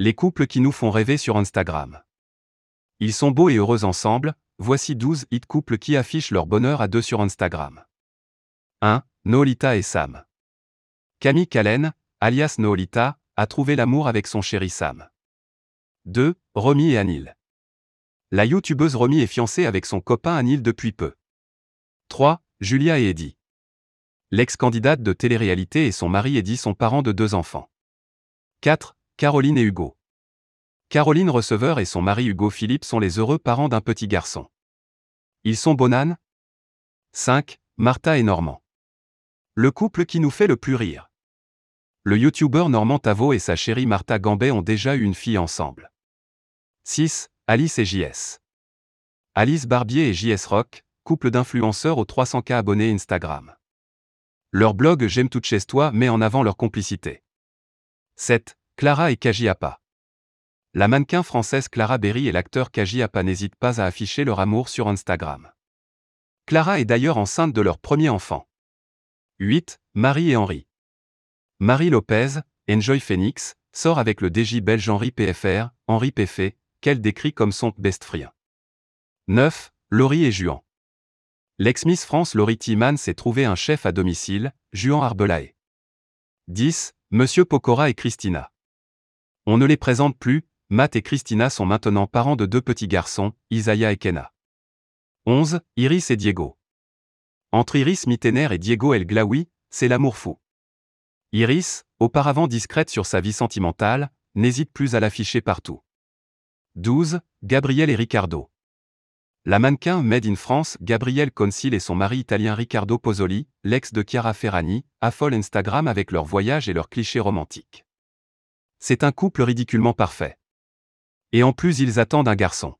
Les couples qui nous font rêver sur Instagram. Ils sont beaux et heureux ensemble, voici 12 hit couples qui affichent leur bonheur à deux sur Instagram. 1. Noolita et Sam. Camille Callen, alias Noolita, a trouvé l'amour avec son chéri Sam. 2. Romy et Anil. La youtubeuse Romy est fiancée avec son copain Anil depuis peu. 3. Julia et Eddie. L'ex-candidate de télé-réalité et son mari Eddie sont parents de deux enfants. 4. Caroline et Hugo. Caroline Receveur et son mari Hugo Philippe sont les heureux parents d'un petit garçon. Ils sont bonanes 5. Martha et Normand. Le couple qui nous fait le plus rire. Le youtubeur Normand Tavo et sa chérie Martha Gambet ont déjà eu une fille ensemble. 6. Alice et JS. Alice Barbier et JS Rock, couple d'influenceurs aux 300K abonnés Instagram. Leur blog J'aime tout chez toi met en avant leur complicité. 7. Clara et Kaji Appa. La mannequin française Clara Berry et l'acteur Kaji Appa n'hésitent pas à afficher leur amour sur Instagram. Clara est d'ailleurs enceinte de leur premier enfant. 8. Marie et Henri. Marie Lopez, Enjoy Phoenix, sort avec le DJ belge Henri PFR, Henri PF, qu'elle décrit comme son best friend. 9. Laurie et Juan. L'ex-Miss France Laurie Timan s'est trouvé un chef à domicile, Juan Arbelae. 10. Monsieur Pokora et Christina. On ne les présente plus, Matt et Christina sont maintenant parents de deux petits garçons, Isaiah et Kenna. 11. Iris et Diego. Entre Iris Mittener et Diego El Glaoui, c'est l'amour fou. Iris, auparavant discrète sur sa vie sentimentale, n'hésite plus à l'afficher partout. 12. Gabriel et Ricardo. La mannequin Made in France, Gabrielle Concil et son mari italien Riccardo Pozzoli, l'ex de Chiara Ferrani, affolent Instagram avec leurs voyages et leurs clichés romantiques. C'est un couple ridiculement parfait. Et en plus ils attendent un garçon.